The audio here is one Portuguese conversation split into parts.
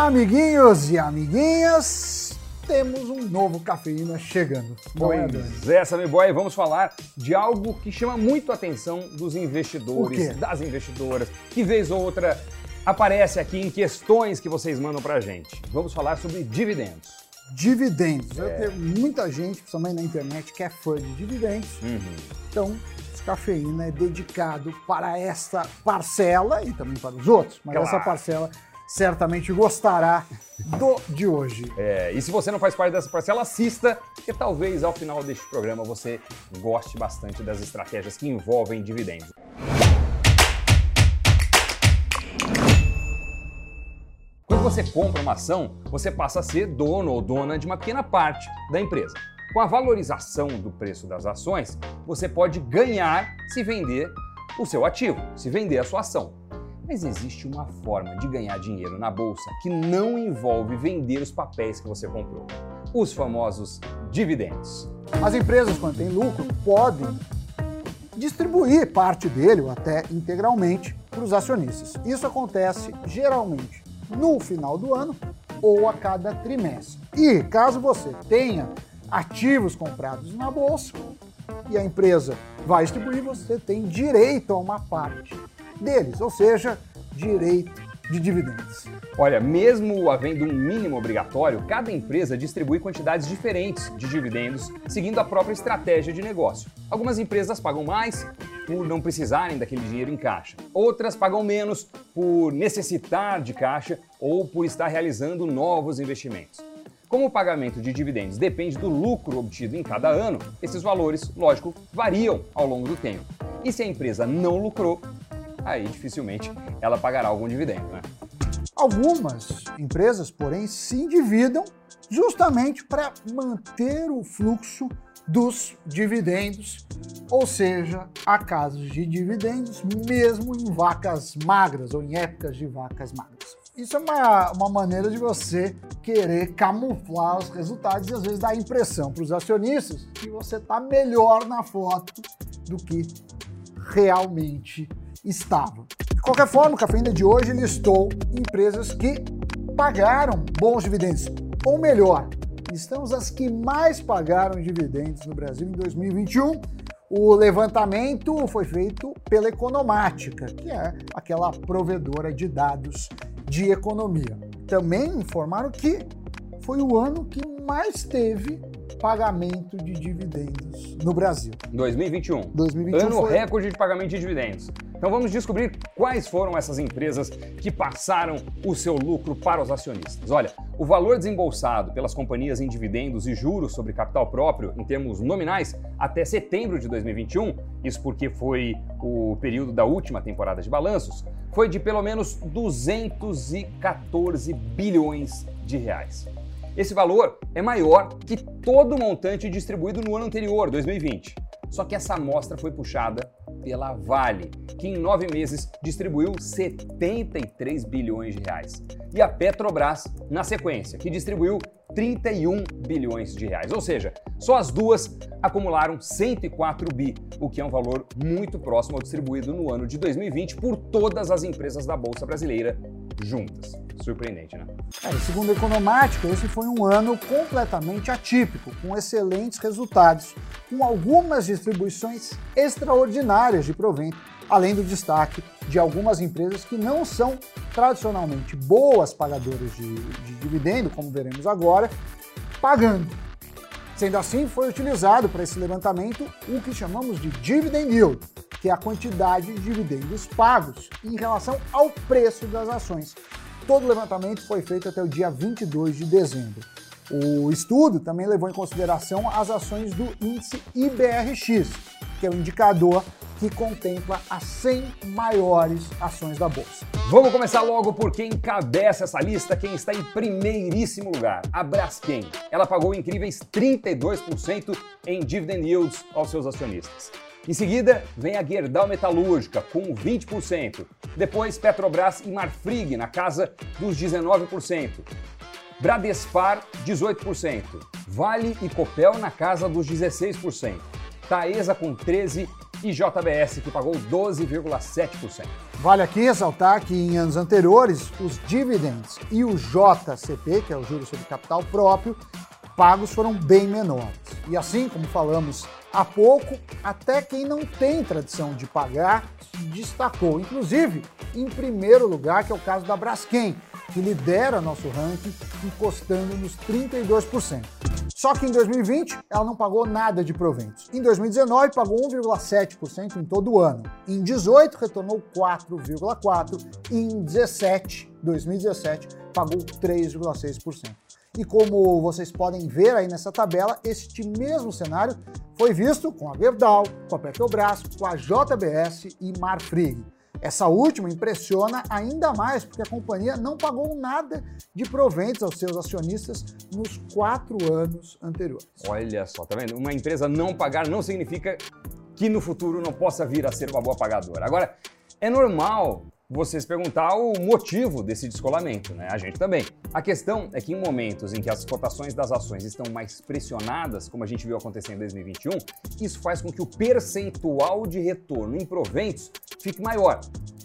Amiguinhos e amiguinhas, temos um novo cafeína chegando. É? Pois é, Sammy Boy, vamos falar de algo que chama muito a atenção dos investidores, das investidoras, que vez ou outra aparece aqui em questões que vocês mandam pra gente. Vamos falar sobre dividendos. Dividendos. Eu tenho muita gente, principalmente na internet, que é fã de dividendos. Então, esse cafeína é dedicado para esta parcela e também para os outros. Mas Claro. essa parcela certamente gostará do de hoje. É, e se você não faz parte dessa parcela, assista, porque talvez ao final deste programa você goste bastante das estratégias que envolvem dividendos. Quando você compra uma ação, você passa a ser dono ou dona de uma pequena parte da empresa. Com a valorização do preço das ações, você pode ganhar se vender o seu ativo, se vender a sua ação. Mas existe uma forma de ganhar dinheiro na bolsa que não envolve vender os papéis que você comprou. Os famosos dividendos. As empresas, quando têm lucro, podem distribuir parte dele, ou até integralmente, para os acionistas. Isso acontece geralmente no final do ano ou a cada trimestre. E caso você tenha ativos comprados na bolsa e a empresa vai distribuir, você tem direito a uma parte deles, ou seja, direito de dividendos. Olha, mesmo havendo um mínimo obrigatório, cada empresa distribui quantidades diferentes de dividendos, seguindo a própria estratégia de negócio. Algumas empresas pagam mais por não precisarem daquele dinheiro em caixa. Outras pagam menos por necessitar de caixa ou por estar realizando novos investimentos. Como o pagamento de dividendos depende do lucro obtido em cada ano, esses valores, lógico, variam ao longo do tempo. E se a empresa não lucrou, aí dificilmente ela pagará algum dividendo, né? Algumas empresas, porém, se endividam justamente para manter o fluxo dos dividendos, ou seja, há casos de dividendos mesmo em vacas magras ou em épocas de vacas magras. Isso é uma, uma maneira de você querer camuflar os resultados e às vezes dar a impressão para os acionistas que você está melhor na foto do que realmente estava. De qualquer forma, o Cafeína de hoje listou empresas que pagaram bons dividendos, ou melhor, listamos as que mais pagaram dividendos no Brasil em 2021. O levantamento foi feito pela Economática, que é aquela provedora de dados de economia. Também informaram que foi o ano que mais teve pagamento de dividendos no Brasil. 2021. 2021 ano foi- recorde de pagamento de dividendos. Então vamos descobrir quais foram essas empresas que passaram o seu lucro para os acionistas. Olha, o valor desembolsado pelas companhias em dividendos e juros sobre capital próprio, em termos nominais, até setembro de 2021, isso porque foi o período da última temporada de balanços, foi de pelo menos 214 bilhões de reais. Esse valor é maior que todo o montante distribuído no ano anterior, 2020. Só que essa amostra foi puxada pela Vale, que em nove meses distribuiu 73 bilhões de reais. E a Petrobras, na sequência, que distribuiu 31 bilhões de reais. Ou seja, só as duas acumularam 104 bi, o que é um valor muito próximo ao distribuído no ano de 2020 por todas as empresas da Bolsa Brasileira juntas. Surpreendente, né? É, segundo a Economática, esse foi um ano completamente atípico, com excelentes resultados, com algumas distribuições extraordinárias de provento, além do destaque de algumas empresas que não são tradicionalmente boas pagadoras de, de dividendo, como veremos agora, pagando. Sendo assim, foi utilizado para esse levantamento o que chamamos de dividend yield, que é a quantidade de dividendos pagos em relação ao preço das ações. Todo o levantamento foi feito até o dia 22 de dezembro. O estudo também levou em consideração as ações do índice IBRX, que é o indicador que contempla as 100 maiores ações da bolsa. Vamos começar logo por quem encabeça essa lista, quem está em primeiríssimo lugar, a Braskem. Ela pagou incríveis 32% em dividend yields aos seus acionistas. Em seguida, vem a Gerdau Metalúrgica, com 20%. Depois, Petrobras e Marfrig, na casa dos 19%. Bradespar, 18%. Vale e Copel na casa dos 16%. Taesa com 13% e JBS, que pagou 12,7%. Vale aqui ressaltar que em anos anteriores, os dividendos e o JCP, que é o juros sobre capital próprio, pagos foram bem menores. E assim como falamos há pouco, até quem não tem tradição de pagar se destacou, inclusive em primeiro lugar, que é o caso da Braskem, que lidera nosso ranking, encostando nos 32%. Só que em 2020 ela não pagou nada de proventos. Em 2019 pagou 1,7% em todo o ano. Em 18 retornou 4,4 e em 17, 2017 pagou 3,6%. E como vocês podem ver aí nessa tabela, este mesmo cenário foi visto com a Gerdau, com a Petrobras, com a JBS e Marfrig. Essa última impressiona ainda mais porque a companhia não pagou nada de proventos aos seus acionistas nos quatro anos anteriores. Olha só, tá vendo? Uma empresa não pagar não significa que no futuro não possa vir a ser uma boa pagadora. Agora, é normal você se perguntar o motivo desse descolamento, né? A gente também. A questão é que em momentos em que as cotações das ações estão mais pressionadas, como a gente viu acontecer em 2021, isso faz com que o percentual de retorno em proventos fique maior.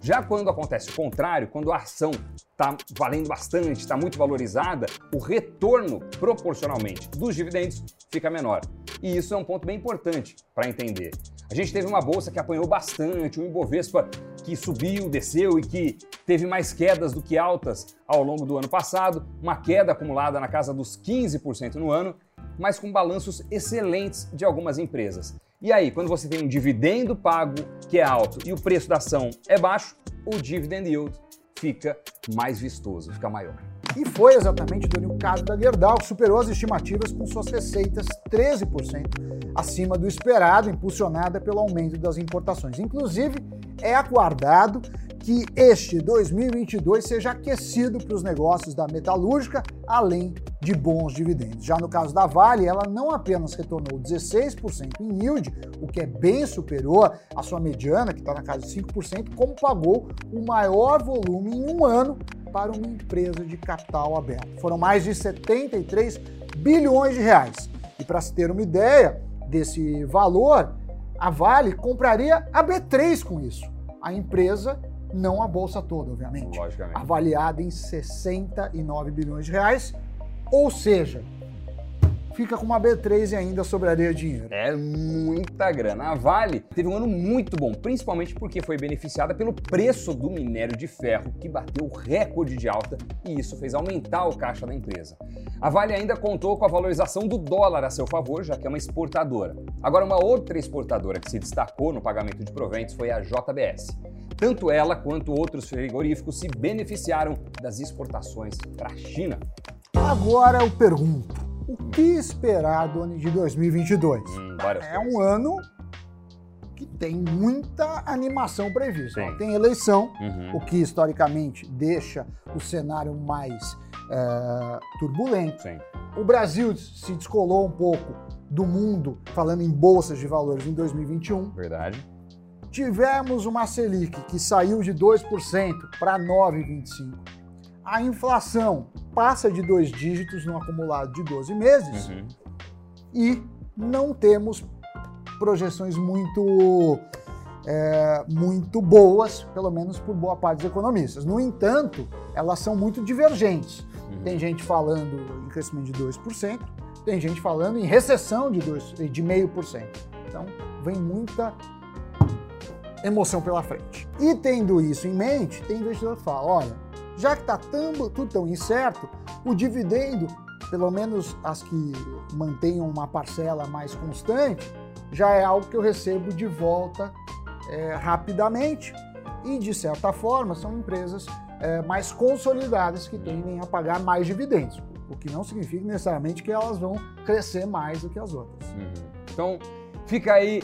Já quando acontece o contrário, quando a ação está valendo bastante, está muito valorizada, o retorno proporcionalmente dos dividendos fica menor. E isso é um ponto bem importante para entender. A gente teve uma bolsa que apanhou bastante, o Ibovespa que subiu, desceu e que teve mais quedas do que altas ao longo do ano passado, uma queda acumulada na casa dos 15% no ano, mas com balanços excelentes de algumas empresas. E aí, quando você tem um dividendo pago que é alto e o preço da ação é baixo, o dividend yield fica mais vistoso, fica maior. E foi exatamente o caso da Gerdau, que superou as estimativas com suas receitas 13% acima do esperado, impulsionada pelo aumento das importações. Inclusive, é aguardado que este 2022 seja aquecido para os negócios da metalúrgica, além de bons dividendos. Já no caso da Vale, ela não apenas retornou 16% em yield, o que é bem superior à sua mediana, que está na casa de 5%, como pagou o maior volume em um ano para uma empresa de capital aberto. Foram mais de 73 bilhões de reais. E para se ter uma ideia desse valor, a Vale compraria a B3 com isso. A empresa não a bolsa toda, obviamente. Avaliada em 69 bilhões de reais, ou seja, fica com uma B3 e ainda sobraria dinheiro. É muita grana. A Vale teve um ano muito bom, principalmente porque foi beneficiada pelo preço do minério de ferro, que bateu recorde de alta e isso fez aumentar o caixa da empresa. A Vale ainda contou com a valorização do dólar a seu favor, já que é uma exportadora. Agora, uma outra exportadora que se destacou no pagamento de proventos foi a JBS. Tanto ela quanto outros frigoríficos se beneficiaram das exportações para a China. Agora eu pergunto: o que esperar do ano de 2022? Hum, é um ano que tem muita animação prevista. Sim. Tem eleição, Uhum. o que historicamente deixa o cenário mais é, turbulento. Sim. O Brasil se descolou um pouco do mundo, falando em bolsas de valores em 2021. Verdade. Tivemos uma Selic que saiu de 2% para 9,25%. A inflação passa de dois dígitos no acumulado de 12 meses Uhum. e não temos projeções muito, é, muito boas, pelo menos por boa parte dos economistas. No entanto, elas são muito divergentes. Uhum. Tem gente falando em crescimento de 2%, tem gente falando em recessão de 2,5%. De meio por cento. então, vem muita emoção pela frente. E tendo isso em mente, tem investidor que fala, olha, já que está tudo tão incerto, o dividendo, pelo menos as que mantenham uma parcela mais constante, já é algo que eu recebo de volta é, rapidamente. E, de certa forma, são empresas é, mais consolidadas que tendem a pagar mais dividendos, o que não significa necessariamente que elas vão crescer mais do que as outras. Uhum. Então, fica aí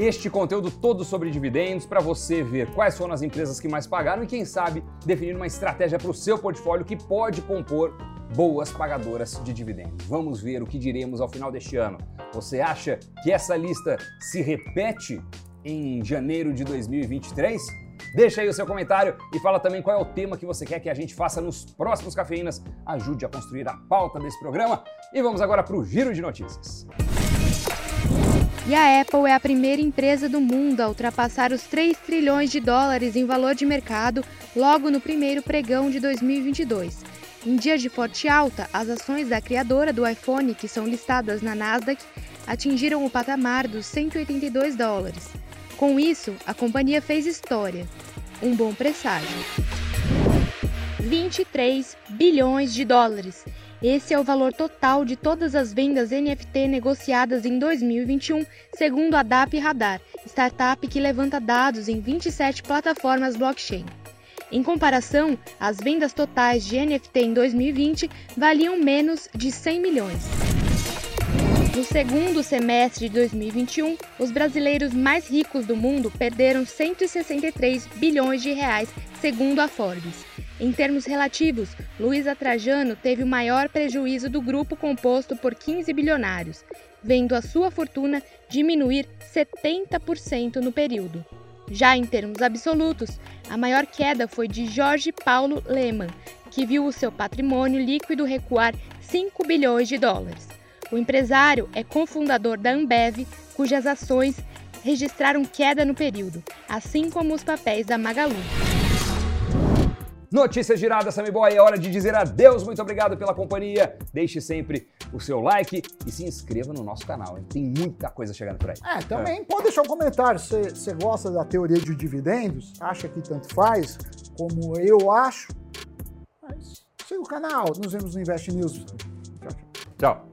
este conteúdo todo sobre dividendos para você ver quais foram as empresas que mais pagaram e, quem sabe, definir uma estratégia para o seu portfólio que pode compor boas pagadoras de dividendos. Vamos ver o que diremos ao final deste ano. Você acha que essa lista se repete em janeiro de 2023? Deixa aí o seu comentário e fala também qual é o tema que você quer que a gente faça nos próximos cafeínas. Ajude a construir a pauta desse programa. E vamos agora para o giro de notícias. E a Apple é a primeira empresa do mundo a ultrapassar os 3 trilhões de dólares em valor de mercado logo no primeiro pregão de 2022. Em dia de forte alta, as ações da criadora do iPhone, que são listadas na Nasdaq, atingiram o patamar dos 182 dólares. Com isso, a companhia fez história. Um bom presságio. 23 bilhões de dólares. Esse é o valor total de todas as vendas NFT negociadas em 2021, segundo a DAP Radar, startup que levanta dados em 27 plataformas blockchain. Em comparação, as vendas totais de NFT em 2020 valiam menos de 100 milhões. No segundo semestre de 2021, os brasileiros mais ricos do mundo perderam 163 bilhões de reais, segundo a Forbes. Em termos relativos, Luiza Trajano teve o maior prejuízo do grupo composto por 15 bilionários, vendo a sua fortuna diminuir 70% no período. Já em termos absolutos, a maior queda foi de Jorge Paulo Lehmann, que viu o seu patrimônio líquido recuar 5 bilhões de dólares. O empresário é cofundador da Ambev, cujas ações registraram queda no período, assim como os papéis da Magalu. Notícias giradas, Sammy Boy. É hora de dizer adeus. Muito obrigado pela companhia. Deixe sempre o seu like e se inscreva no nosso canal. Hein? Tem muita coisa chegando por aí. É, também é. pode deixar um comentário. Você gosta da teoria de dividendos? Acha que tanto faz? Como eu acho? Mas siga o canal. Nos vemos no Invest News. Tchau. Tchau.